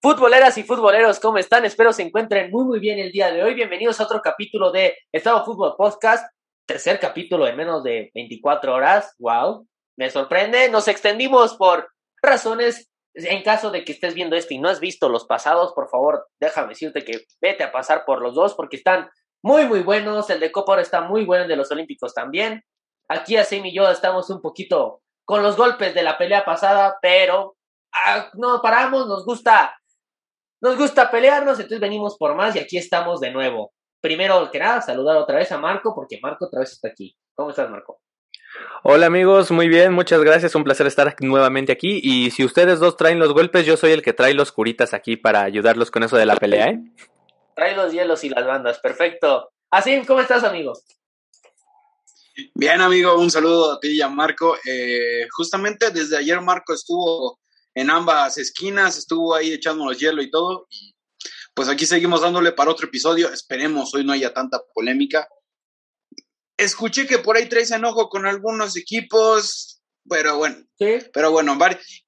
Futboleras y futboleros, ¿cómo están? Espero se encuentren muy muy bien el día de hoy. Bienvenidos a otro capítulo de Estado Fútbol Podcast. Tercer capítulo en menos de 24 horas. Wow, me sorprende. Nos extendimos por razones. En caso de que estés viendo esto y no has visto los pasados, por favor, déjame decirte que vete a pasar por los dos porque están muy muy buenos. El de Copa ahora está muy bueno, el de los Olímpicos también. Aquí Asim y yo estamos un poquito con los golpes de la pelea pasada, pero ah, no paramos, nos gusta nos gusta pelearnos, entonces venimos por más y aquí estamos de nuevo. Primero que nada, saludar otra vez a Marco, porque Marco otra vez está aquí. ¿Cómo estás, Marco? Hola amigos, muy bien, muchas gracias, un placer estar nuevamente aquí. Y si ustedes dos traen los golpes, yo soy el que trae los curitas aquí para ayudarlos con eso de la pelea, ¿eh? Trae los hielos y las bandas, perfecto. Así, ¿cómo estás, amigo? Bien, amigo, un saludo a ti y a Marco. Eh, justamente desde ayer Marco estuvo en ambas esquinas, estuvo ahí echándonos hielo y todo. Y pues aquí seguimos dándole para otro episodio. Esperemos hoy no haya tanta polémica. Escuché que por ahí traes enojo con algunos equipos, pero bueno. Sí. Pero bueno,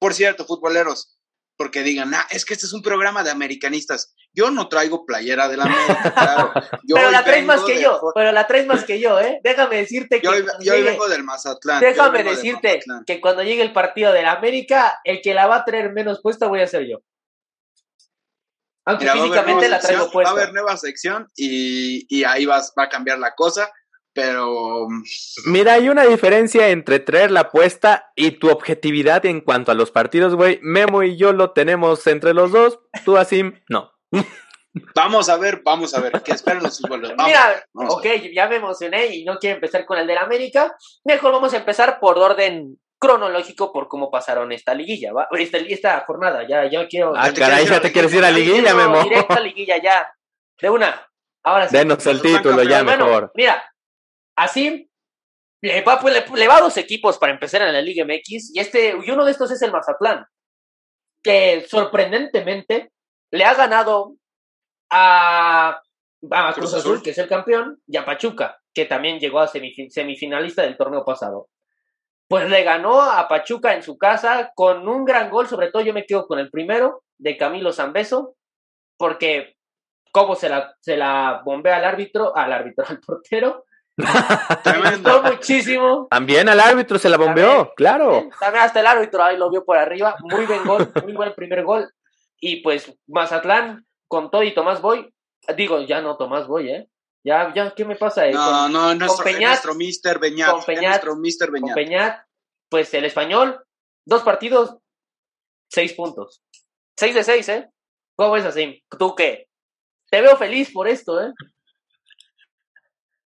por cierto, futboleros, porque digan, ah, es que este es un programa de americanistas. Yo no traigo playera de la América, claro. Yo pero la traes más que de... yo, pero la traes más que yo, ¿eh? Déjame decirte que. Yo, yo llegue... vengo del Mazatlán. Déjame decirte Mazatlán. que cuando llegue el partido de la América, el que la va a traer menos puesta voy a ser yo. Aunque Mira, físicamente la traigo sección, puesta. Va a haber nueva sección y, y ahí vas, va a cambiar la cosa pero... Mira, hay una diferencia entre traer la apuesta y tu objetividad en cuanto a los partidos, güey. Memo y yo lo tenemos entre los dos, tú así, no. Vamos a ver, vamos a ver, ¿qué esperan los futboleros? Mira, vamos ok, ya me emocioné y no quiero empezar con el del América. Mejor vamos a empezar por orden cronológico por cómo pasaron esta liguilla, ¿va? Esta, esta jornada, ya, ya quiero... Ah, caray, ya te quieres ir a liguilla, Memo. Directa a liguilla, ya. De una. Ahora sí. Denos el título ya, mejor. Mira, Así le va, pues, le, le va a dos equipos para empezar en la Liga MX y, este, y uno de estos es el Mazatlán, que sorprendentemente le ha ganado a, a Cruz Azul, que es el campeón, y a Pachuca, que también llegó a semifinalista del torneo pasado. Pues le ganó a Pachuca en su casa con un gran gol, sobre todo yo me quedo con el primero de Camilo Zambeso, porque cómo se la, se la bombea al árbitro, al árbitro, al portero, Tremendo. muchísimo. También al árbitro se la bombeó, También, claro. También hasta el árbitro ahí lo vio por arriba. Muy buen gol, muy buen primer gol. Y pues Mazatlán con todo y Tomás Boy. Digo, ya no Tomás Boy, ¿eh? Ya, ya, ¿qué me pasa ahí? No, con, no, nuestro, con Peñat, nuestro Mister Beñat. con Peñat, nuestro Mister Beñat. Con Peñat, pues el español, dos partidos, seis puntos. Seis de seis, ¿eh? ¿Cómo es así? ¿Tú qué? Te veo feliz por esto, ¿eh?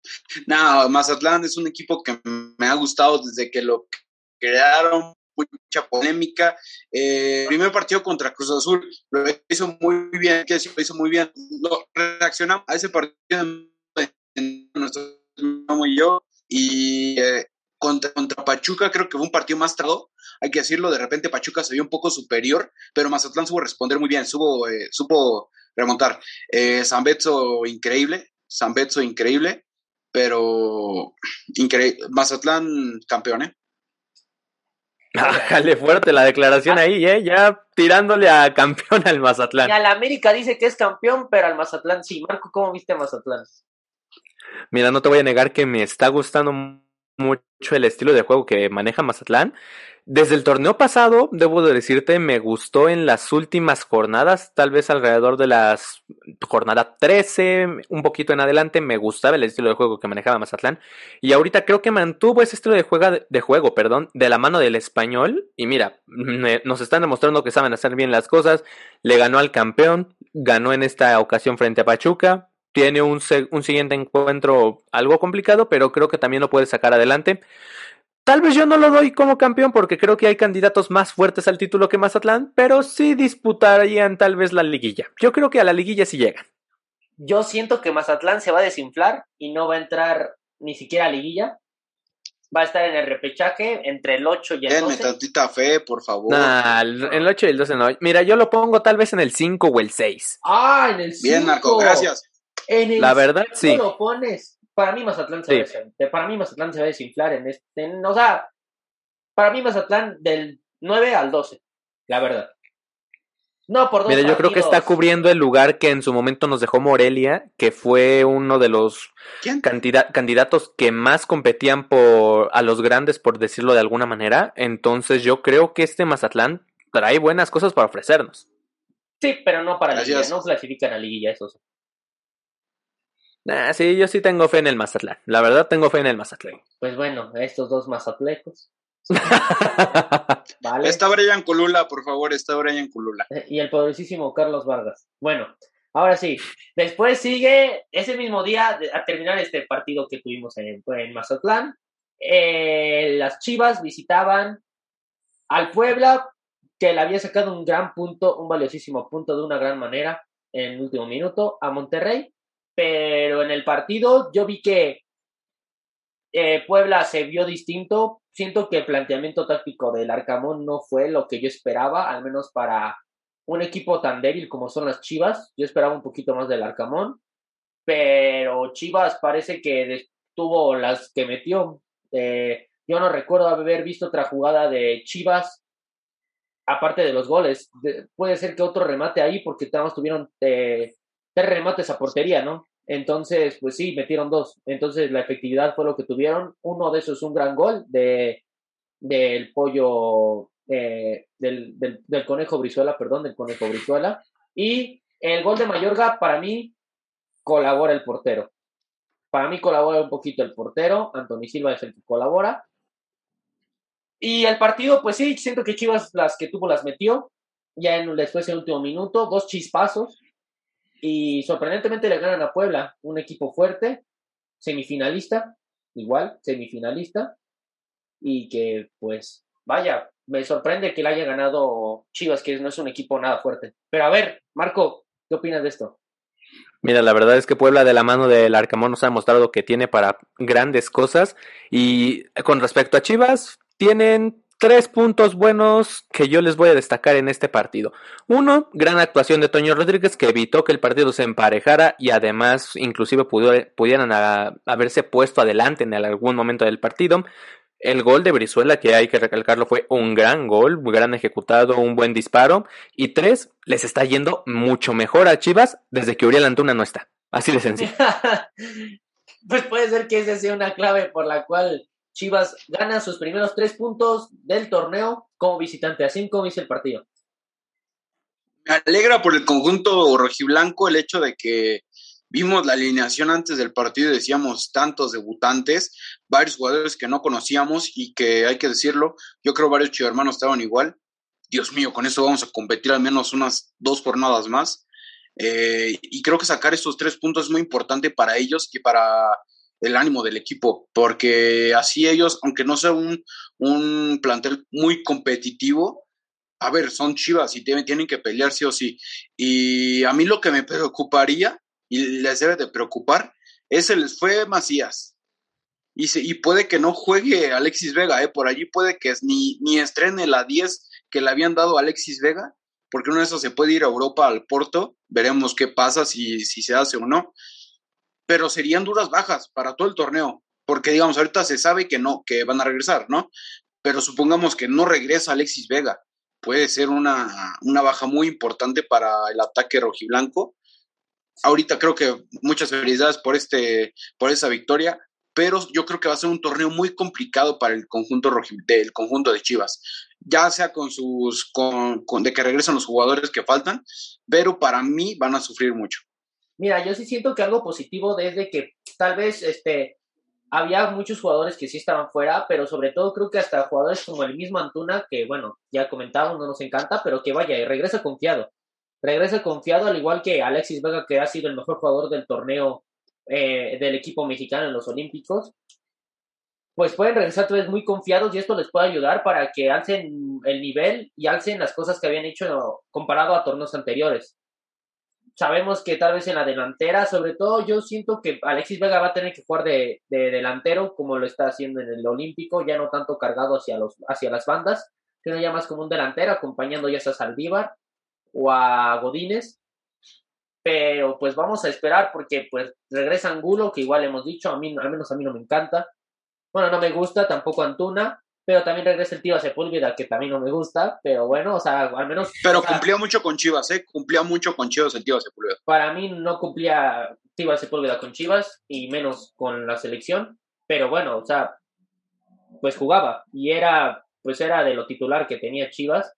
No, Mazatlán es un equipo que me ha gustado desde que lo crearon, mucha polémica. Eh, primer partido contra Cruz Azul lo hizo muy bien, que lo hizo muy bien. Lo, reaccionamos a ese partido nuestro y yo y eh, contra, contra, Pachuca creo que fue un partido más trado, hay que decirlo, de repente Pachuca se vio un poco superior, pero Mazatlán supo responder muy bien, supo, eh, supo remontar. Eh, San Betso increíble, San Betso increíble, pero increíble. Mazatlán campeón, ¿eh? Bájale fuerte la declaración ahí, ¿eh? Ya tirándole a campeón al Mazatlán. Y al América dice que es campeón, pero al Mazatlán sí. Marco, ¿cómo viste a Mazatlán? Mira, no te voy a negar que me está gustando mucho el estilo de juego que maneja Mazatlán. Desde el torneo pasado, debo de decirte, me gustó en las últimas jornadas, tal vez alrededor de las jornada 13, un poquito en adelante, me gustaba el estilo de juego que manejaba Mazatlán. Y ahorita creo que mantuvo ese estilo de, juega, de juego, perdón, de la mano del español. Y mira, nos están demostrando que saben hacer bien las cosas. Le ganó al campeón, ganó en esta ocasión frente a Pachuca. Tiene un, un siguiente encuentro algo complicado, pero creo que también lo puede sacar adelante. Tal vez yo no lo doy como campeón porque creo que hay candidatos más fuertes al título que Mazatlán, pero sí disputarían tal vez la liguilla. Yo creo que a la liguilla sí llegan. Yo siento que Mazatlán se va a desinflar y no va a entrar ni siquiera a liguilla. Va a estar en el repechaje entre el 8 y el Denme 12. tantita fe, por favor. Nah, el 8 y el 12 no. Mira, yo lo pongo tal vez en el 5 o el 6. Ah, en el 5. Bien, Marco, gracias. En el La verdad, sí. lo pones. Para mí Mazatlán se, Sí. va para mí Mazatlán se va a desinflar en este, en- o sea, para mí Mazatlán del 9 al 12, la verdad. No, por dos Mira, yo creo que está cubriendo el lugar que en su momento nos dejó Morelia, que fue uno de los ¿Quién? cantida- candidatos que más competían por a los grandes, por decirlo de alguna manera. Entonces yo creo que este Mazatlán trae buenas cosas para ofrecernos. Sí, pero no para Así liguilla, no clasifican a liguilla, eso sí. Sí, yo sí tengo fe en el Mazatlán. La verdad tengo fe en el Mazatlán. Pues bueno, estos dos mazatlecos. ¿Vale? Está Brian Colula, por favor, está Brian Colula. Y el poderosísimo Carlos Vargas. Bueno, ahora sí. Después sigue ese mismo día a terminar este partido que tuvimos en, en Mazatlán. eh, las Chivas visitaban al Puebla, que le había sacado un gran punto, un valiosísimo punto de una gran manera en el último minuto a Monterrey. Pero en el partido yo vi que eh, Puebla se vio distinto. Siento que el planteamiento táctico del Arcamón no fue lo que yo esperaba, al menos para un equipo tan débil como son las Chivas. Yo esperaba un poquito más del Arcamón, pero Chivas parece que tuvo las que metió. Eh, yo no recuerdo haber visto otra jugada de Chivas, aparte de los goles. De- puede ser que otro remate ahí, porque más tuvieron eh, tres remates a portería, ¿no? Entonces, pues sí, metieron dos. Entonces, la efectividad fue lo que tuvieron. Uno de esos es un gran gol de del pollo, eh, del, conejo Brizuela, perdón, del conejo Brizuela. Y el gol de Mayorga, para mí, colabora el portero. Para mí colabora un poquito el portero. Anthony Silva es el que colabora. Y el partido, pues sí, siento que Chivas las que tuvo las metió. Ya en, después en el último minuto, dos chispazos. Y sorprendentemente le ganan a Puebla, un equipo fuerte, semifinalista, igual, semifinalista. Y que, pues, vaya, me sorprende que le haya ganado Chivas, que no es un equipo nada fuerte. Pero a ver, Marco, ¿qué opinas de esto? Mira, la verdad es que Puebla de la mano del Arcamón nos ha demostrado que tiene para grandes cosas. Y con respecto a Chivas, tienen tres puntos buenos que yo les voy a destacar en este partido. Uno, gran actuación de Toño Rodríguez que evitó que el partido se emparejara y además inclusive pudo- pudieran haberse puesto adelante en algún momento del partido. El gol de Brizuela, que hay que recalcarlo, fue un gran gol, muy gran ejecutado, un buen disparo. Y tres, les está yendo mucho mejor a Chivas desde que Uriel Antuna no está. Así de sencillo. pues puede ser que esa sea una clave por la cual Chivas gana sus primeros tres puntos del torneo como visitante. Así como dice el partido. Me alegra por el conjunto rojiblanco el hecho de que vimos la alineación antes del partido y decíamos tantos debutantes, varios jugadores que no conocíamos y que hay que decirlo, yo creo varios chivermanos estaban igual. Dios mío, con eso vamos a competir al menos unas dos jornadas más. Eh, y creo que sacar esos tres puntos es muy importante para ellos y para el ánimo del equipo, porque así ellos, aunque no sea un, un plantel muy competitivo, a ver, son chivas y tienen, tienen que pelear sí o sí. Y a mí lo que me preocuparía y les debe de preocupar es les fue Macías. Y, se, y puede que no juegue Alexis Vega, ¿eh? por allí puede que ni, ni estrene la 10 que le habían dado a Alexis Vega, porque uno de esos se puede ir a Europa al Porto, veremos qué pasa, si, si se hace o no, pero serían duras bajas para todo el torneo, porque digamos, ahorita se sabe que no, que van a regresar, ¿no? Pero supongamos que no regresa Alexis Vega, puede ser una, una baja muy importante para el ataque rojiblanco. Ahorita creo que muchas felicidades por, este, por esa victoria, pero yo creo que va a ser un torneo muy complicado para el conjunto del conjunto de Chivas, ya sea con sus con, con, de que regresen los jugadores que faltan, pero para mí van a sufrir mucho. Mira, yo sí siento que algo positivo desde que tal vez este había muchos jugadores que sí estaban fuera, pero sobre todo creo que hasta jugadores como el mismo Antuna, que bueno, ya comentábamos, no nos encanta, pero que vaya, y regresa confiado. Regresa confiado, al igual que Alexis Vega, que ha sido el mejor jugador del torneo eh, del equipo mexicano en los Olímpicos. Pues pueden regresar otra vez muy confiados y esto les puede ayudar para que alcen el nivel y alcen las cosas que habían hecho comparado a torneos anteriores sabemos que tal vez en la delantera, sobre todo yo siento que Alexis Vega va a tener que jugar de, de, delantero como lo está haciendo en el Olímpico, ya no tanto cargado hacia, los, hacia las bandas, sino ya más como un delantero acompañando ya a Saldívar o a Godínez. Pero pues vamos a esperar porque pues regresa Angulo, que igual hemos dicho, a mí al menos a mí no me encanta. Bueno, no me gusta tampoco Antuna, pero también regresa el tío a Sepúlveda, que también no me gusta, pero bueno, o sea, al menos... Pero cumplía mucho con Chivas, ¿eh? Cumplía mucho con Chivas el tío Sepúlveda. Para mí no cumplía tío Sepúlveda con Chivas, y menos con la selección, pero bueno, o sea, pues jugaba, y era, pues era de lo titular que tenía Chivas,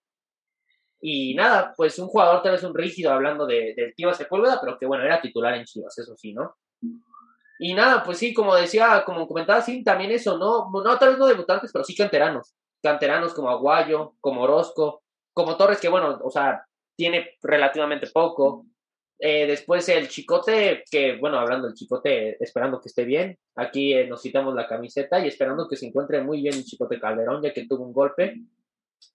y nada, pues un jugador tal vez un rígido hablando de, del tío Sepúlveda, pero que bueno, era titular en Chivas, eso sí, ¿no? Y nada, pues sí, como decía, como comentaba, sí, también eso, ¿no? No, tal vez no debutantes, pero sí canteranos. Canteranos como Aguayo, como Orozco, como Torres, que bueno, o sea, tiene relativamente poco. Eh, después el Chicote, que bueno, hablando del Chicote, esperando que esté bien. Aquí eh, nos citamos la camiseta y esperando que se encuentre muy bien el Chicote Calderón, ya que tuvo un golpe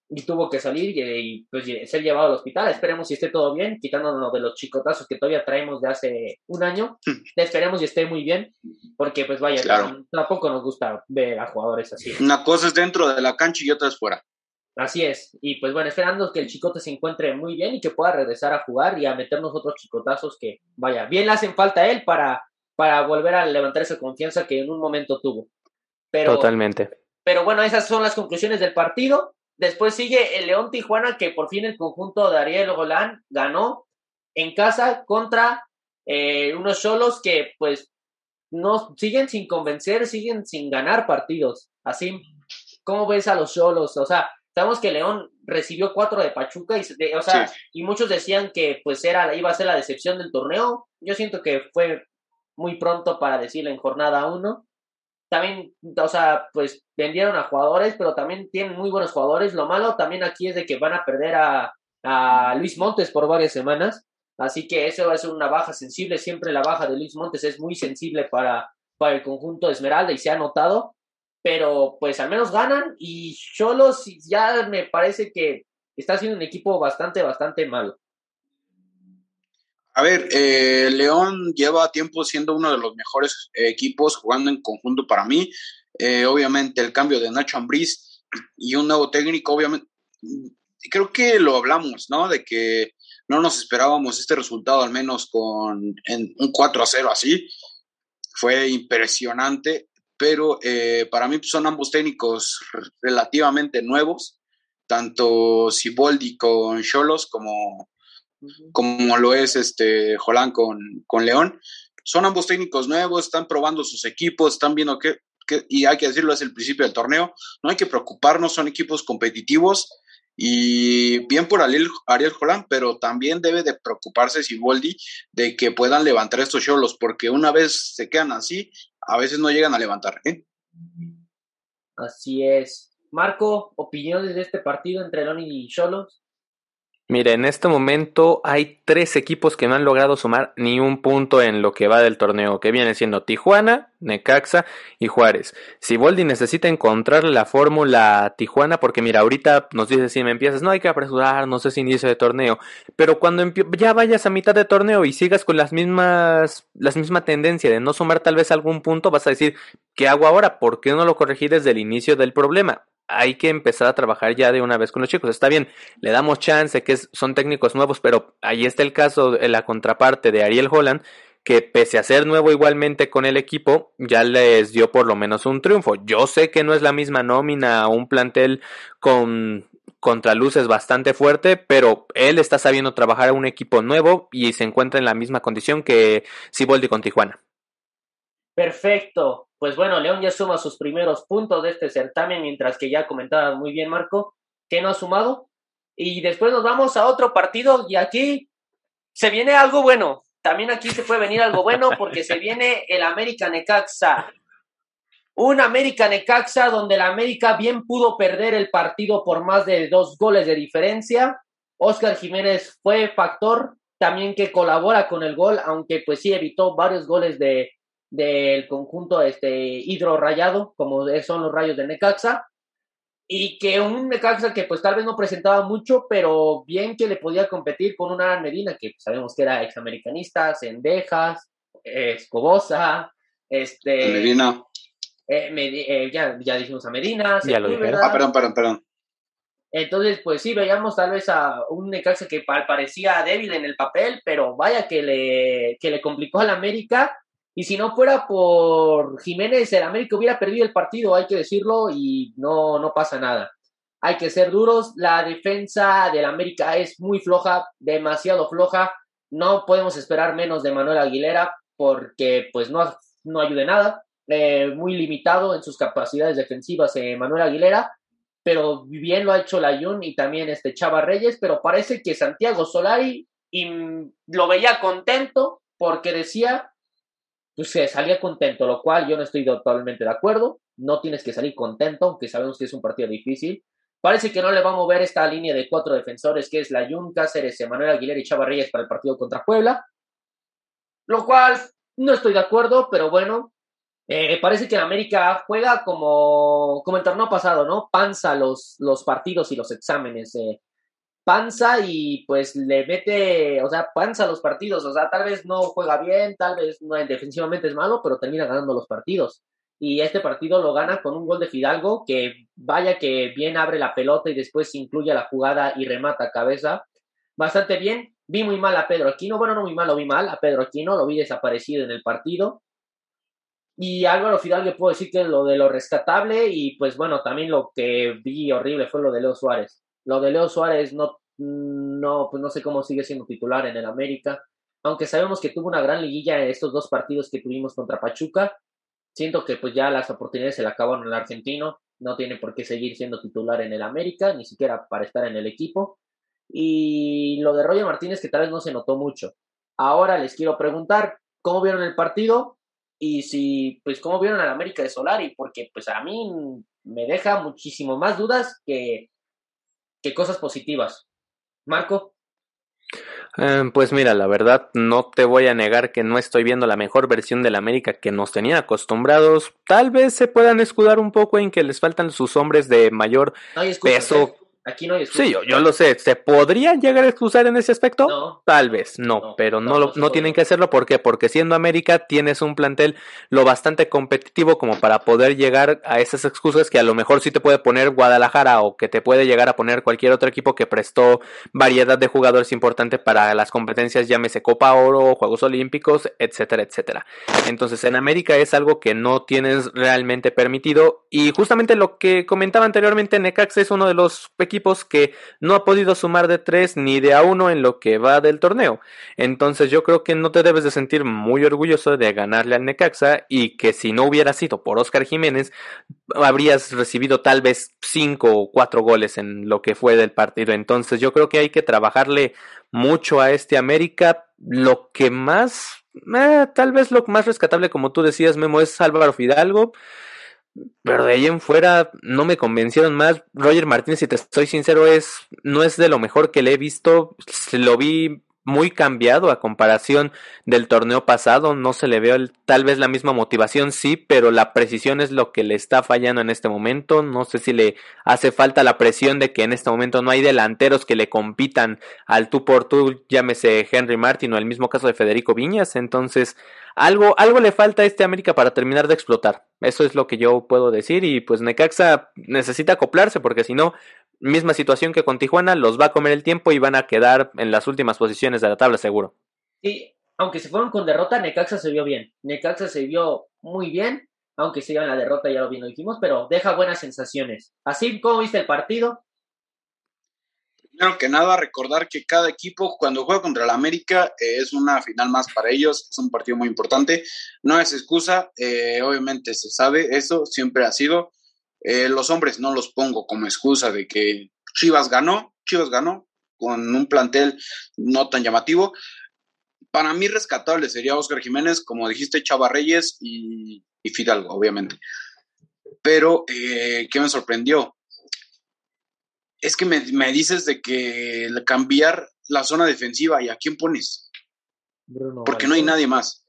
y tuvo que salir y, pues ser llevado al hospital. Esperemos si esté todo bien, quitándonos de los chicotazos que todavía traemos de hace un año. Esperemos y esté muy bien, porque pues vaya, tampoco nos gusta ver a jugadores así. Una cosa es dentro de la cancha y otra es fuera. Así es, y pues bueno, esperando que el chicote se encuentre muy bien y que pueda regresar a jugar y a meternos otros chicotazos que, vaya, bien le hacen falta a él para, para volver a levantar esa confianza que en un momento tuvo. Pero, Totalmente. Pero bueno, esas son las conclusiones del partido. Después sigue el León Tijuana, que por fin el conjunto de Ariel Golán ganó en casa contra eh, unos solos que pues no siguen sin convencer, siguen sin ganar partidos. Así, ¿cómo ves a los solos? O sea, sabemos que León recibió cuatro de Pachuca y, o sea, y muchos decían que pues era, iba a ser la decepción del torneo. Yo siento que fue muy pronto para decirlo en jornada uno también, o sea, pues vendieron a jugadores, pero también tienen muy buenos jugadores. Lo malo también aquí es de que van a perder a, a Luis Montes por varias semanas. Así que eso ser una baja sensible. Siempre la baja de Luis Montes es muy sensible para, para el conjunto de Esmeralda y se ha notado. Pero pues al menos ganan y Cholos ya me parece que está siendo un equipo bastante, bastante malo. A ver, eh, León lleva tiempo siendo uno de los mejores equipos jugando en conjunto para mí. Eh, obviamente el cambio de Nacho Ambriz y un nuevo técnico, obviamente, creo que lo hablamos, ¿no? De que no nos esperábamos este resultado, al menos con un 4 a 0 así. Fue impresionante, pero eh, para mí son ambos técnicos relativamente nuevos, tanto Siboldi con Cholos como como lo es este Jolán con, con León. Son ambos técnicos nuevos, están probando sus equipos, están viendo que, y hay que decirlo, es el principio del torneo, no hay que preocuparnos, son equipos competitivos y bien por Ariel, Ariel Jolán, pero también debe de preocuparse Siboldi de que puedan levantar estos cholos, porque una vez se quedan así, a veces no llegan a levantar. ¿eh? Así es. Marco, opiniones de este partido entre León y Cholos. Mire, en este momento hay tres equipos que no han logrado sumar ni un punto en lo que va del torneo, que viene siendo Tijuana, Necaxa y Juárez. Si Boldi necesita encontrar la fórmula Tijuana, porque mira, ahorita nos dice si me empiezas, no hay que apresurar, no sé si inicio de torneo, pero cuando ya vayas a mitad de torneo y sigas con las mismas, las misma tendencia de no sumar tal vez algún punto, vas a decir, ¿qué hago ahora? ¿Por qué no lo corregí desde el inicio del problema? Hay que empezar a trabajar ya de una vez con los chicos. Está bien, le damos chance, que son técnicos nuevos, pero ahí está el caso la contraparte de Ariel Holland, que pese a ser nuevo igualmente con el equipo, ya les dio por lo menos un triunfo. Yo sé que no es la misma nómina, un plantel con contraluces bastante fuerte, pero él está sabiendo trabajar a un equipo nuevo y se encuentra en la misma condición que Siboldi con Tijuana. Perfecto. Pues bueno, León ya suma sus primeros puntos de este certamen, mientras que ya comentaba muy bien Marco, que no ha sumado. Y después nos vamos a otro partido y aquí se viene algo bueno. También aquí se puede venir algo bueno porque se viene el América Necaxa. Un América Necaxa donde la América bien pudo perder el partido por más de dos goles de diferencia. Oscar Jiménez fue factor también que colabora con el gol, aunque pues sí evitó varios goles de, del conjunto este, hidro rayado, como son los rayos de Necaxa, y que un Necaxa que pues tal vez no presentaba mucho, pero bien que le podía competir con una Medina, que sabemos que era examericanista, Cendejas, Escobosa, este... Medina. Eh, eh, ya, ya dijimos a Medina. Ya lo Ah, perdón, perdón, perdón. Entonces, pues sí, veíamos tal vez a un Necaxa que parecía débil en el papel, pero vaya que le, que le complicó al América Y si no fuera por Jiménez, el América hubiera perdido el partido, hay que decirlo, y no, no pasa nada. Hay que ser duros. La defensa del América es muy floja, demasiado floja. No podemos esperar menos de Manuel Aguilera porque pues no, no ayude nada. Eh, muy limitado en sus capacidades defensivas eh, Manuel Aguilera, pero bien lo ha hecho Layun y también este Chava Reyes, pero parece que Santiago Solari lo veía contento porque decía pues se salía contento, lo cual yo no estoy totalmente de acuerdo. No tienes que salir contento, aunque sabemos que es un partido difícil. Parece que no le va a mover esta línea de cuatro defensores, que es la Jun Cáceres, Emanuel Aguilera y Chava Reyes para el partido contra Puebla. Lo cual no estoy de acuerdo, pero bueno. Eh, parece que América juega como, como el torneo pasado, ¿no? Panza los, los partidos y los exámenes. Eh, panza y pues le mete, o sea, panza los partidos, o sea, tal vez no juega bien, tal vez no, defensivamente es malo, pero termina ganando los partidos. Y este partido lo gana con un gol de Fidalgo que vaya que bien abre la pelota y después incluye la jugada y remata cabeza. Bastante bien. Vi muy mal a Pedro Aquino. Bueno, no muy mal, lo vi mal a Pedro Aquino. Lo vi desaparecido en el partido. Y Álvaro Fidalgo puedo decir que lo de lo rescatable. Y pues bueno, también lo que vi horrible fue lo de Leo Suárez. Lo de Leo Suárez no, no, pues no sé cómo sigue siendo titular en el América. Aunque sabemos que tuvo una gran liguilla en estos dos partidos que tuvimos contra Pachuca. Siento que pues ya las oportunidades se le acabaron al argentino. No tiene por qué seguir siendo titular en el América, ni siquiera para estar en el equipo. Y lo de Roger Martínez que tal vez no se notó mucho. Ahora les quiero preguntar, ¿cómo vieron el partido? Y si, pues, ¿cómo vieron al América de Solari? Porque, pues, a mí me deja muchísimo más dudas que, cosas positivas. Marco. Eh, pues mira, la verdad no te voy a negar que no estoy viendo la mejor versión del América que nos tenía acostumbrados. Tal vez se puedan escudar un poco en que les faltan sus hombres de mayor peso. Aquí no hay Sí, yo, lo sé. ¿Se podría llegar a excusar en ese aspecto? Tal vez, no, pero no, lo, no, tienen que hacerlo. ¿Por qué? Porque siendo América tienes un plantel lo bastante competitivo como para poder llegar a esas excusas que a lo mejor sí te puede poner Guadalajara o que te puede llegar a poner cualquier otro equipo que prestó variedad de jugadores importantes para las competencias, llámese Copa Oro, Juegos Olímpicos, etcétera, etcétera. Entonces en América es algo que no tienes realmente permitido y justamente lo que comentaba anteriormente, Necax es uno de los equipos que no ha podido sumar de tres ni de a uno en lo que va del torneo. Entonces yo creo que no te debes de sentir muy orgulloso de ganarle al Necaxa y que si no hubiera sido por Oscar Jiménez habrías recibido tal vez cinco o cuatro goles en lo que fue del partido. Entonces yo creo que hay que trabajarle mucho a este América. Lo que más, eh, tal vez lo más rescatable, como tú decías, Memo, es Álvaro Fidalgo. Pero de ahí en fuera no me convencieron más. Roger Martínez, si te estoy sincero, es no es de lo mejor que le he visto. Lo vi muy cambiado a comparación del torneo pasado. No se le veo tal vez la misma motivación, sí, pero la precisión es lo que le está fallando en este momento. No sé si le hace falta la presión de que en este momento no hay delanteros que le compitan al tú por tú, llámese Henry Martin o el mismo caso de Federico Viñas. Entonces, algo, algo le falta a este América para terminar de explotar. Eso es lo que yo puedo decir. Y pues Necaxa necesita acoplarse porque si no, misma situación que con Tijuana, los va a comer el tiempo y van a quedar en las últimas posiciones de la tabla seguro. Sí, aunque se fueron con derrota, Necaxa se vio bien. Necaxa se vio muy bien, aunque se en la derrota, ya lo bien lo dijimos, pero deja buenas sensaciones. Así, ¿cómo viste el partido? Primero que nada, recordar que cada equipo cuando juega contra el América eh, es una final más para ellos, es un partido muy importante, no es excusa, eh, obviamente se sabe eso, siempre ha sido, eh, los hombres no los pongo como excusa de que Chivas ganó, Chivas ganó con un plantel no tan llamativo. Para mí rescatable sería Oscar Jiménez, como dijiste, Chava Reyes y, Fidalgo, obviamente. Pero, eh, ¿qué me sorprendió? Es que me, dices de que cambiar la zona defensiva y a quién pones. Porque no hay nadie más.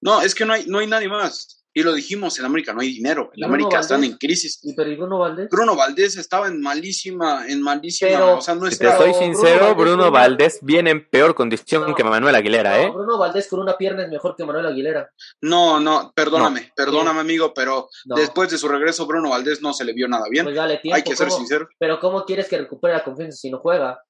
No, es que no hay, no hay nadie más. Y lo dijimos, en América no hay dinero, en América están en crisis. ¿Y pero Bruno Valdés? Bruno Valdés estaba en malísima, en malísima, o sea, no Si te soy sincero, Bruno, Valdés viene en peor condición que Manuel Aguilera, ¿eh? Bruno Valdés con una pierna es mejor que Manuel Aguilera. No, no, perdóname, perdóname amigo, pero después de su regreso Bruno Valdés no se le vio nada bien. Pues dale tiempo, hay que ser sincero. Pero ¿cómo quieres que recupere la confianza si no juega?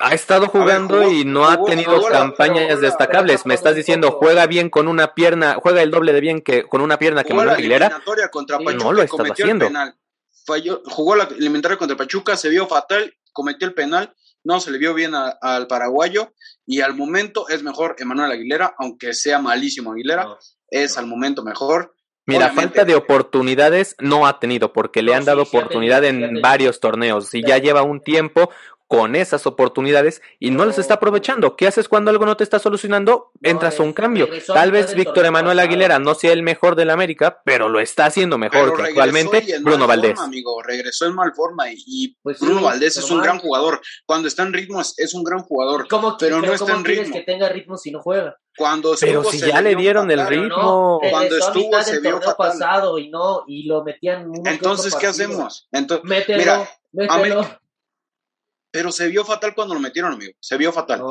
Ha estado jugando y no ha tenido campañas destacables. Me estás diciendo, juega bien con una pierna, juega el doble de bien que con una pierna que Manuel Aguilera. Contra no lo está haciendo. jugó la eliminatoria contra Pachuca, se vio fatal, cometió el penal, no se le vio bien al paraguayo y al momento es mejor Emanuel Aguilera, aunque sea malísimo Aguilera, es al momento mejor. Mira, falta de oportunidades no ha tenido porque le han dado oportunidad en varios torneos y ya lleva un tiempo con esas oportunidades y no las está aprovechando. ¿Qué haces cuando algo no te está solucionando? Entras a un cambio. Tal vez Víctor Emanuel Aguilera no sea el mejor de la América, pero lo está haciendo mejor que actualmente Bruno Valdés. amigo, regresó en mal forma y, pues Bruno Valdés es un gran jugador. Cuando está en ritmo es, un gran jugador, pero, no está en ritmo. que tenga ritmo si no juega? Cuando pero si ya le dieron el ritmo. cuando estuvo se vio pasado y no y lo metían. Entonces qué hacemos? Entonces, mételo, mira, pero se vio fatal cuando lo metieron, amigo. Se vio fatal.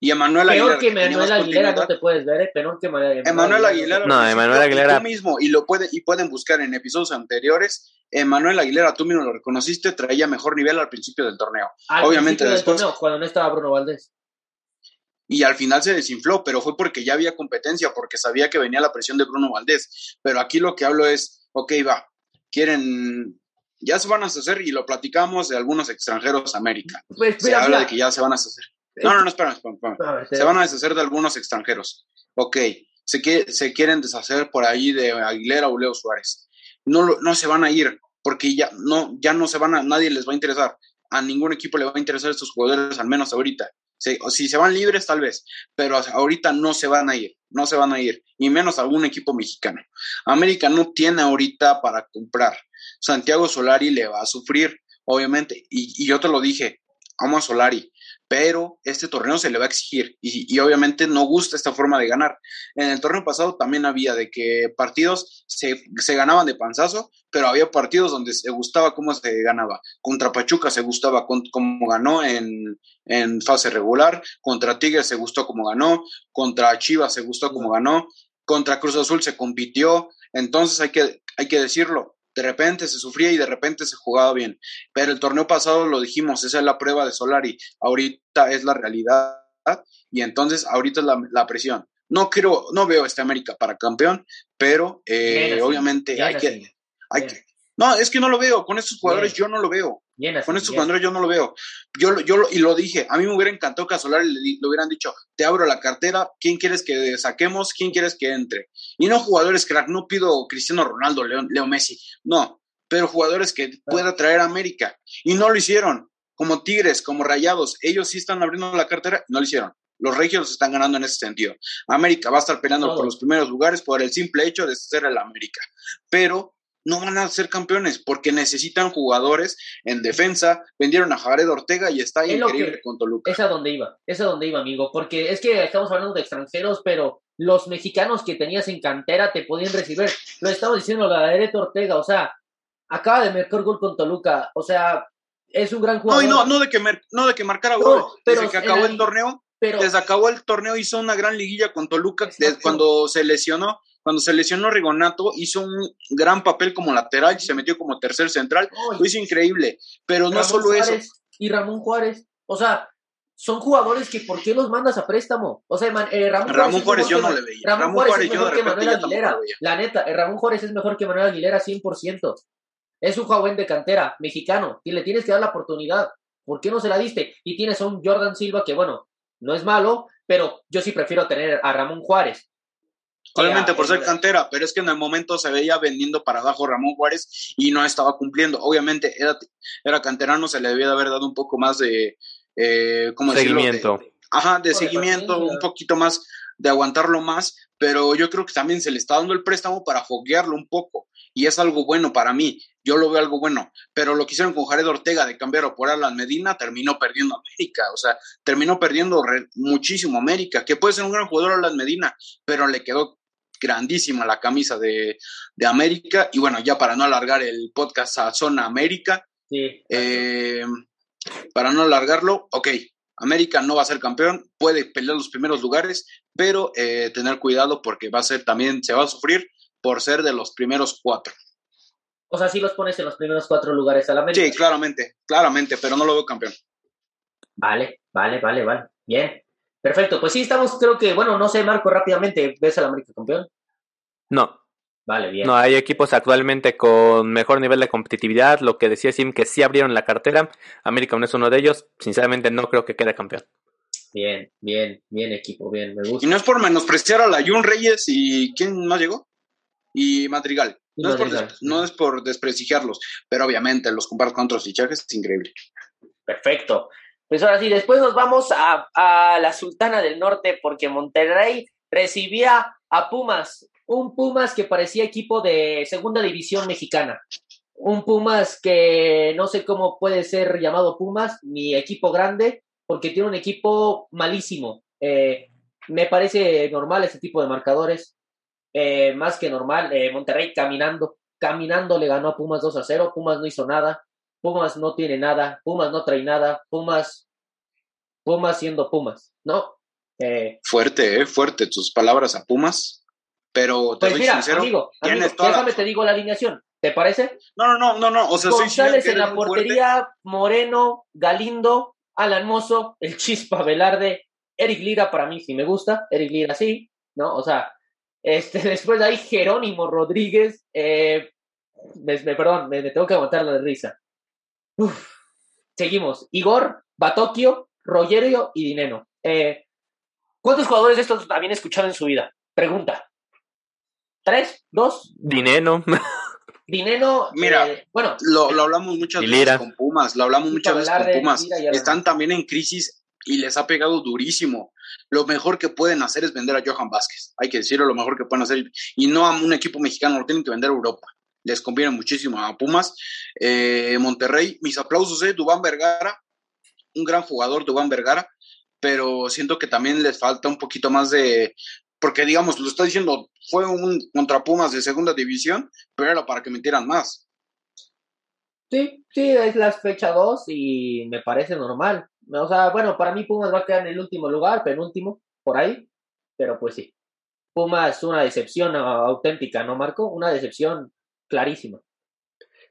Y Emanuel Aguilera. Peor que Emanuel Aguilera no te puedes ver, ¿eh? Peor que Emanuel Aguilera. Emanuel Aguilera. No, Emanuel Aguilera. Tú mismo, y lo puede, y pueden buscar en episodios anteriores. Emanuel Aguilera, tú mismo lo reconociste, traía mejor nivel al principio del torneo. Obviamente después. Torneo, cuando no estaba Bruno Valdés. Y al final se desinfló, pero fue porque ya había competencia, porque sabía que venía la presión de Bruno Valdés. Pero aquí lo que hablo es, ok, va, quieren ya se van a hacer y lo platicamos de algunos extranjeros a América. Pues, se habla de que ya se van a hacer. No, no, no, espera, espera, Se van a deshacer de algunos extranjeros. Ok, se, se quieren deshacer por ahí de Aguilera o Leo Suárez. No, no se van a ir porque ya no, ya no se van a, nadie les va a interesar. A ningún equipo le va a interesar estos jugadores, al menos ahorita. Si, si se van libres, tal vez, pero ahorita no se van a ir, no se van a ir, y menos algún equipo mexicano. América no tiene ahorita para comprar. Santiago Solari le va a sufrir, obviamente, y, yo te lo dije, amo a Solari, pero este torneo se le va a exigir y, obviamente no gusta esta forma de ganar. En el torneo pasado también había de que partidos se, ganaban de panzazo, pero había partidos donde se gustaba cómo se ganaba. Contra Pachuca se gustaba cómo ganó en, en fase regular, contra Tigres se gustó cómo ganó, contra Chivas se gustó cómo ganó, contra Cruz Azul se compitió, entonces hay que, hay que decirlo, de repente se sufría y de repente se jugaba bien. Pero el torneo pasado lo dijimos, esa es la prueba de Solari, ahorita es la realidad y entonces ahorita es la, presión. No quiero, no veo este América para campeón, pero eh, obviamente hay que, hay que, no, es que no lo veo. Con estos jugadores yo no lo veo. Con estos jugadores yo no lo veo. Yo, yo y lo dije, a mí me hubiera encantado que a Solari le, le, hubieran dicho, te abro la cartera, ¿quién quieres que saquemos? ¿Quién quieres que entre? Y no jugadores crack, no pido Cristiano Ronaldo, Leo, Leo Messi, no, pero jugadores que pueda traer a América. Y no lo hicieron. Como Tigres, como Rayados, ellos sí están abriendo la cartera, no lo hicieron. Los regios están ganando en ese sentido. América va a estar peleando por los primeros lugares por el simple hecho de ser el América. Pero no van a ser campeones porque necesitan jugadores en defensa. Vendieron a Jared Ortega y está increíble con Toluca. Es a donde iba, es a donde iba, amigo. Porque es que estamos hablando de extranjeros, pero los mexicanos que tenías en cantera te podían recibir. Lo estamos diciendo la de Ortega, o sea, acaba de marcar gol con Toluca, o sea, es un gran jugador. No, no, de que, no de que marcara gol, desde que acabó el torneo. Pero, desde acabó el torneo hizo una gran liguilla con Toluca cuando se lesionó cuando se lesionó Rigonato, hizo un gran papel como lateral y se metió como tercer central. lo hizo increíble. Pero no solo eso. Y Ramón Juárez. O sea, son jugadores que ¿por qué los mandas a préstamo? O sea, eh, Ramón, Juárez, yo no le veía. Ramón, Juárez, es mejor que Manuel Aguilera. La neta, eh, Ramón Juárez es mejor que Manuel Aguilera 100%. Es un joven de cantera, mexicano, y le tienes que dar la oportunidad. ¿Por qué no se la diste? Y tienes a un Jordan Silva que, bueno, no es malo, pero yo sí prefiero tener a Ramón Juárez. Obviamente por ser cantera, pero es que en el momento se veía vendiendo para abajo Ramón Juárez y no estaba cumpliendo. Obviamente era, era canterano, se le debía de haber dado un poco más de, eh, ¿cómo seguimiento. ajá, de seguimiento, un poquito más, de aguantarlo más, pero yo creo que también se le está dando el préstamo para foguearlo un poco y es algo bueno para mí. Yo lo veo algo bueno, pero lo que hicieron con Jared Ortega de cambiar por Alan Medina terminó perdiendo América, o sea, terminó perdiendo muchísimo América, que puede ser un gran jugador Alan Medina, pero le quedó grandísima la camisa de, América. Y bueno, ya para no alargar el podcast a Zona América, eh, para no alargarlo, ok, América no va a ser campeón, puede pelear los primeros lugares, pero eh, tener cuidado porque va a ser también, se va a sufrir por ser de los primeros cuatro. O sea, si los pones en los primeros cuatro lugares a la América. Sí, claramente, claramente, pero no lo veo campeón. Vale, vale, vale, vale. Bien. Perfecto. Pues sí, estamos, creo que, bueno, no sé, Marco, rápidamente, ¿ves al América campeón? No. Vale, bien. No, hay equipos actualmente con mejor nivel de competitividad. Lo que decía Sim, que sí abrieron la cartera. América no es uno de ellos. Sinceramente, no creo que quede campeón. Bien, bien, bien equipo, bien, me gusta. Y no es por menospreciar a la Jun Reyes y ¿quién más llegó? Y Madrigal. No, Es, por, no es por desprestigiarlos, pero obviamente los comparas con otros fichajes, es increíble. Perfecto. Pues ahora sí, después nos vamos a, a la Sultana del Norte porque Monterrey recibía a Pumas, un Pumas que parecía equipo de segunda división mexicana. Un Pumas que no sé cómo puede ser llamado Pumas, ni equipo grande, porque tiene un equipo malísimo. Eh, me parece normal ese tipo de marcadores, eh, más que normal. Eh, Monterrey caminando, caminando le ganó a Pumas 2 a 0. Pumas no hizo nada. Pumas no tiene nada. Pumas no trae nada. Pumas, Pumas siendo Pumas, ¿no? fuerte, eh, fuerte tus palabras a Pumas. Pero te pues mira, amigo, déjame te digo la alineación. ¿Te parece? No, no, no, no, no. O sea, González en la portería, Moreno, Galindo, Alan Mozo, el Chispa Velarde, Eric Lira para mí sí me gusta, Eric Lira sí, ¿no? O sea, este, después de ahí Jerónimo Rodríguez, eh, me, perdón, me, tengo que aguantar la risa. Seguimos, Igor, Batokio, Rogerio y Dineno. Eh, ¿Cuántos jugadores de estos habían escuchado en su vida? Pregunta. ¿Tres? ¿Dos? Dineno. Dinero, mira, eh, bueno, lo, hablamos muchas veces con Pumas, lo hablamos muchas veces con Pumas. Están también en crisis y les ha pegado durísimo. Lo mejor que pueden hacer es vender a Johan Vázquez. Hay que decirlo, lo mejor que pueden hacer. Y no a un equipo mexicano, lo tienen que vender a Europa. Les conviene muchísimo a Pumas. Eh, Monterrey, mis aplausos, eh, Dubán Vergara, un gran jugador, Dubán Vergara, pero siento que también les falta un poquito más de, porque digamos, lo está diciendo, fue un contra Pumas de segunda división, pero era para que metieran más. Sí, sí, es la fecha 2 y me parece normal. O sea, bueno, para mí Pumas va a quedar en el último lugar, penúltimo, por ahí, pero pues sí. Pumas una decepción auténtica, ¿no, Marco? Una decepción clarísima.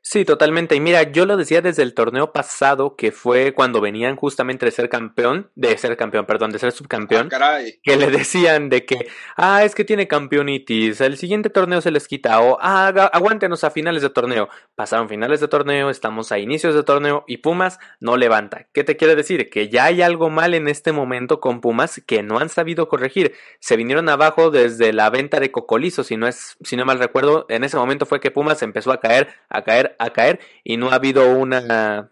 Sí, totalmente. Y mira, yo lo decía desde el torneo pasado, que fue cuando venían justamente de ser campeón, de ser campeón, perdón, de ser subcampeón, ah, que le decían de que, ah, es que tiene campeonitis, el siguiente torneo se les quita, o, ah, aguántenos a finales de torneo. Pasaron finales de torneo, estamos a inicios de torneo y Pumas no levanta. ¿Qué te quiere decir? Que ya hay algo mal en este momento con Pumas que no han sabido corregir. Se vinieron abajo desde la venta de Cocolizo, si no es, si no mal recuerdo, en ese momento fue que Pumas empezó a caer, a caer, a caer y no ha habido una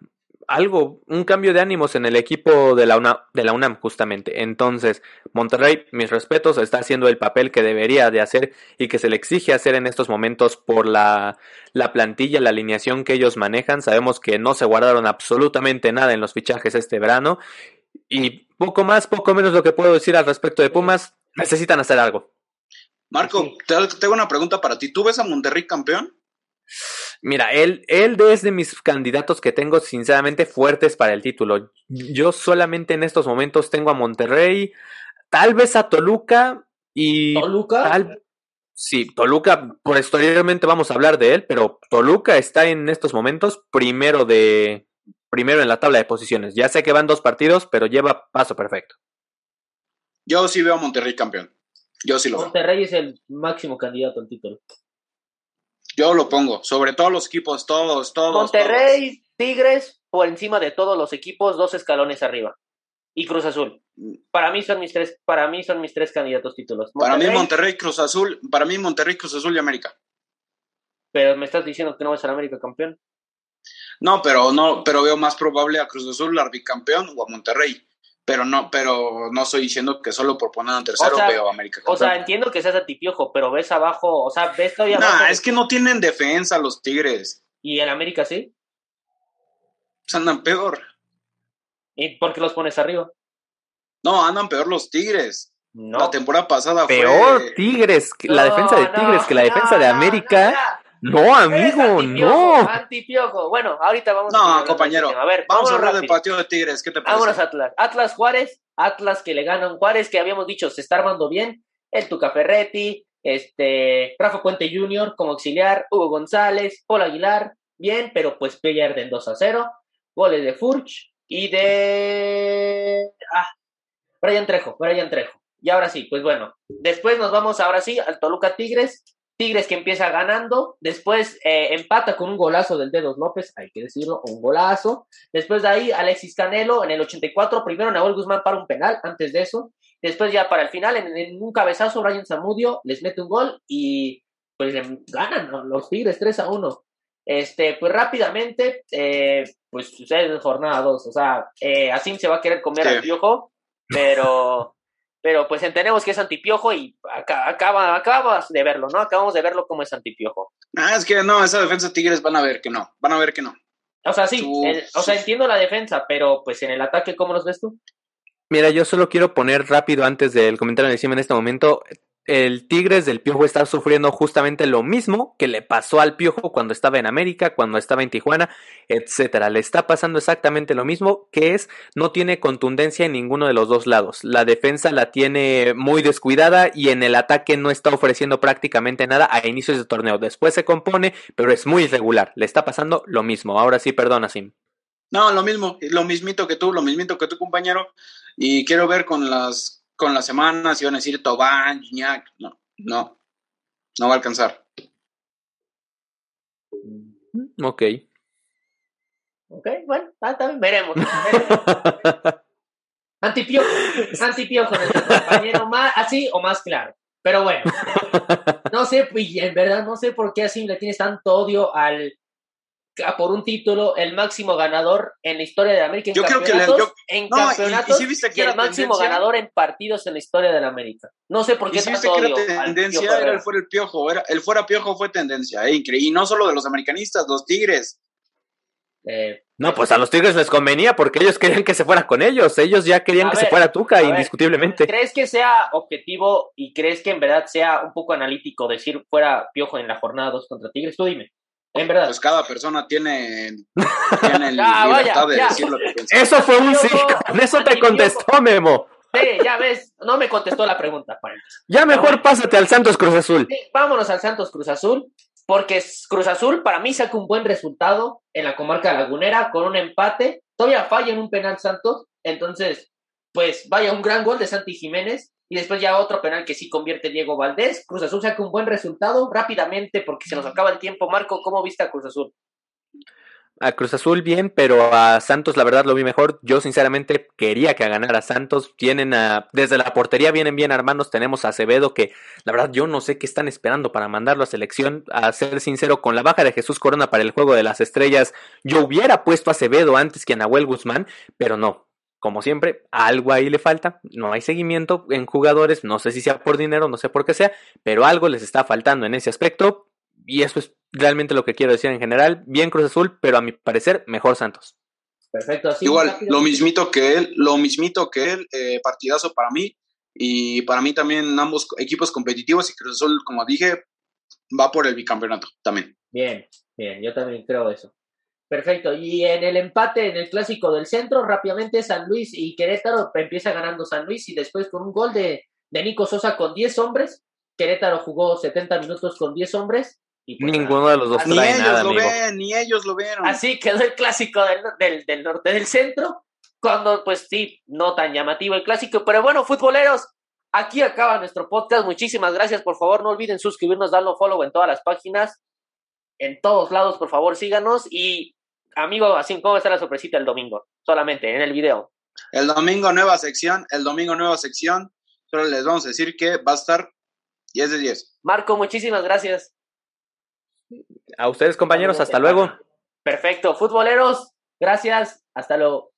algo, un cambio de ánimos en el equipo de la, UNAM, de la UNAM justamente. Entonces, Monterrey, mis respetos, está haciendo el papel que debería de hacer y que se le exige hacer en estos momentos por la, la plantilla, la alineación que ellos manejan. Sabemos que no se guardaron absolutamente nada en los fichajes este verano y poco más, poco menos lo que puedo decir al respecto de Pumas, necesitan hacer algo. Marco, tengo una pregunta para ti. ¿Tú ves a Monterrey campeón? Mira, él, él es de mis candidatos que tengo sinceramente fuertes para el título. Yo solamente en estos momentos tengo a Monterrey, tal vez a Toluca y... ¿Toluca? Tal, sí, Toluca, posteriormente vamos a hablar de él, pero Toluca está en estos momentos primero de... Primero en la tabla de posiciones. Ya sé que van dos partidos, pero lleva paso perfecto. Yo sí veo a Monterrey campeón. Yo sí lo veo. Monterrey es el máximo candidato al título. Yo lo pongo, sobre todos los equipos, todos, todos. Monterrey, Tigres, por encima de todos los equipos, dos escalones arriba. Y Cruz Azul. Para mí son mis tres, para mí son mis tres candidatos títulos. para mí Monterrey, Cruz Azul, para mí Monterrey, Cruz Azul y América. Pero me estás diciendo que no va a ser América campeón. No, pero no, pero veo más probable a Cruz Azul, al bicampeón o a Monterrey pero no, pero no estoy diciendo que solo por poner un tercero veo a América. O sea, entiendo que seas antipiojo, pero ves abajo, o sea, ves todavía abajo. es que no tienen defensa los Tigres. ¿Y en América sí? Pues andan peor. ¿Y por qué los pones arriba? No, andan peor los Tigres. No. La temporada pasada peor fue. Tigres, la defensa de Tigres que la defensa de América. No, amigo, no. Antipiojo. Bueno, ahorita vamos no, a compañero. A ver, vamos a hablar del partido de Tigres. ¿Qué te parece? Vámonos, Atlas. Atlas Juárez. Atlas que le ganan Juárez, que habíamos dicho se está armando bien. El Tuca Ferretti, este, Rafa Puente Jr. como auxiliar, Hugo González, Paul Aguilar. Bien, pero pues pierden 2 a 0. Goles de Furch. y de... Ah, Brian Trejo, Brian Trejo. Y ahora sí, pues bueno, después nos vamos ahora sí al Toluca Tigres. Tigres que empieza ganando, después eh, empata con un golazo del Dedos López, hay que decirlo, un golazo. Después de ahí, Alexis Canelo en el 84, primero Nahuel Guzmán para un penal, antes de eso. Después ya para el final, en, un cabezazo, Brian Zamudio les mete un gol y pues ganan los Tigres 3 a 1. Este, pues rápidamente, eh, pues sucede en jornada 2. O sea, eh, Asim se va a querer comer al piojo, pero pero pues entendemos que es antipiojo y acaba, acabas de verlo, ¿no? Acabamos de verlo como es antipiojo. Ah, es que no, esa defensa Tigres van a ver que no, van a ver que no. O sea, sí, o sea, entiendo la defensa, pero pues en el ataque, ¿cómo los ves tú? Mira, yo solo quiero poner rápido antes del comentario encima en este momento, el Tigres del Piojo está sufriendo justamente lo mismo que le pasó al Piojo cuando estaba en América, cuando estaba en Tijuana, etcétera. Le está pasando exactamente lo mismo, que es no tiene contundencia en ninguno de los dos lados. La defensa la tiene muy descuidada y en el ataque no está ofreciendo prácticamente nada a inicios de torneo. Después se compone, pero es muy irregular. Le está pasando lo mismo. Ahora sí, perdona, Sim. No, lo mismo, lo mismito que tú, lo mismito que tu compañero. Y quiero ver con las con las semanas, iban a decir Tobán, Gignac, no, no, no va a alcanzar. Mm, ok. Ok, bueno, también veremos. antipiojo, antipiojo nuestro compañero, más, así o más claro. Pero bueno, no sé, en verdad no sé por qué así le tienes tanto odio al por un título el máximo ganador en la historia de América en yo campeonatos, creo que yo, en campeonatos y, el máximo ganador en partidos en la historia de la América. No sé por qué ¿Y si viste que tendencia, era el fuera el piojo, era el fuera piojo fue tendencia, eh, increíble. Y no solo de los americanistas, los Tigres. Eh, no, pues a los Tigres les convenía porque ellos querían que se fuera con ellos. Ellos ya querían que se fuera Tuca, indiscutiblemente. ¿Crees que sea objetivo y crees que en verdad sea un poco analítico decir fuera piojo en la jornada 2 contra Tigres? Tú dime. En verdad. Pues cada persona tiene, tiene libertad de decir lo que piensa. Eso fue un sí. eso te contestó, Memo. Sí, ya ves, no me contestó la pregunta. Ya mejor pásate al Santos Cruz Azul. vámonos al Santos Cruz Azul, porque Cruz Azul para mí saca un buen resultado en la comarca lagunera con un empate. Todavía falla en un penal Santos, entonces, pues vaya un gran gol de Santi Jiménez y después ya otro penal que sí convierte Diego Valdés. Cruz Azul saca un buen resultado rápidamente porque se nos acaba el tiempo. Marco, ¿cómo viste a Cruz Azul? A Cruz Azul bien, pero a Santos la verdad lo vi mejor. Yo sinceramente quería que ganara Santos. Tienen a, desde la portería vienen bien hermanos. Tenemos a Acevedo que la verdad yo no sé qué están esperando para mandarlo a selección. A ser sincero, con la baja de Jesús Corona para el juego de las estrellas, yo hubiera puesto a Acevedo antes que a Nahuel Guzmán, pero no como siempre, algo ahí le falta, no hay seguimiento en jugadores, no sé si sea por dinero, no sé por qué sea, pero algo les está faltando en ese aspecto y eso es realmente lo que quiero decir en general, bien Cruz Azul, pero a mi parecer mejor Santos. Perfecto, así Igual, lo mismito que él, lo mismito que él, eh, partidazo para mí y para mí también ambos equipos competitivos y Cruz Azul, como dije, va por el bicampeonato también. Bien, bien, yo también creo eso. Perfecto. Y en el empate, en el clásico del centro, rápidamente San Luis y Querétaro empieza ganando San Luis y después con un gol de, de Nico Sosa con 10 hombres. Querétaro jugó 70 minutos con 10 hombres. Y pues Ninguno de los dos ni ellos lo ven, ni ellos lo vieron. Así quedó el clásico del, del, del norte del centro. Cuando, pues sí, no tan llamativo el clásico. Pero bueno, futboleros, aquí acaba nuestro podcast. Muchísimas gracias. Por favor, no olviden suscribirnos, darlo follow en todas las páginas. En todos lados, por favor, síganos. Y amigo, así, ¿cómo está la sorpresita el domingo? Solamente en el video. El domingo nueva sección, el domingo nueva sección. Solo les vamos a decir que va a estar 10 de 10. Marco, muchísimas gracias. A ustedes, compañeros, hasta luego. Perfecto. Futboleros, gracias. Hasta luego.